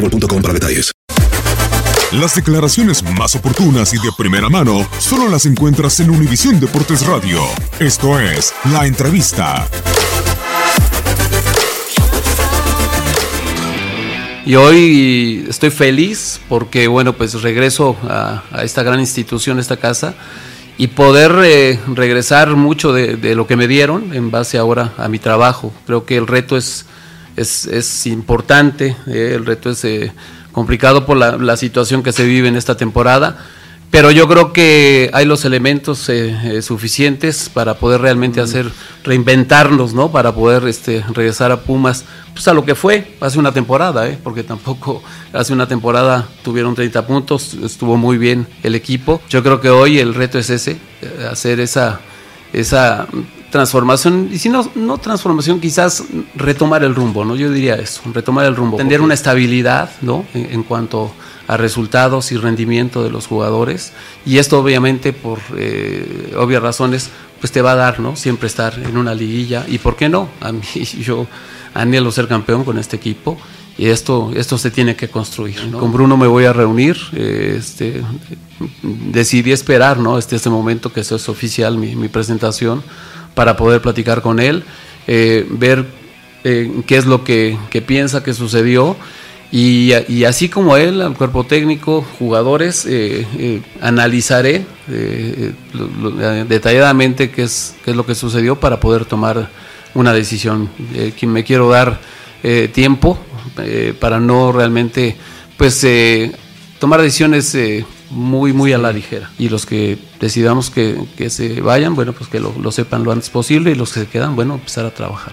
boostmobile.com para detalles. Las declaraciones más oportunas y de primera mano solo las encuentras en Univisión Deportes Radio. Esto es La Entrevista. Y hoy estoy feliz porque, bueno, pues regreso a, a esta gran institución, esta casa, y poder eh, regresar mucho de, de, lo que me dieron en base ahora a mi trabajo. Creo que el reto es, es, es importante, eh, el reto es eh, complicado por la, la, situación que se vive en esta temporada, pero yo creo que hay los elementos suficientes para poder realmente hacer, reinventarnos, ¿no? Para poder este, regresar a Pumas, pues a lo que fue hace una temporada, ¿eh? porque tampoco hace una temporada tuvieron 30 puntos, estuvo muy bien el equipo. Yo creo que hoy el reto es ese, hacer esa, esa transformación, y si no, no transformación, quizás retomar el rumbo, ¿no? Yo diría eso, retomar el rumbo, tener una estabilidad, ¿no? En, en, cuanto a resultados y rendimiento de los jugadores, y esto obviamente por eh, obvias razones, pues te va a dar, ¿no? Siempre estar en una liguilla, y por qué no, a mí yo anhelo ser campeón con este equipo, y esto, esto se tiene que construir. ¿no? Con Bruno me voy a reunir, eh, este, decidí esperar, ¿no? Este, este momento que eso es oficial, mi, mi presentación, para poder platicar con él, eh, ver eh, qué es lo que, que, piensa que sucedió y, así como él, al cuerpo técnico, jugadores, eh, analizaré lo, lo, detalladamente qué es, qué es lo que sucedió para poder tomar una decisión. me quiero dar tiempo para no realmente pues tomar decisiones muy, muy a la ligera. Y los que decidamos que, que se vayan, bueno, pues que lo, lo, sepan lo antes posible y los que se quedan, bueno, empezar a trabajar.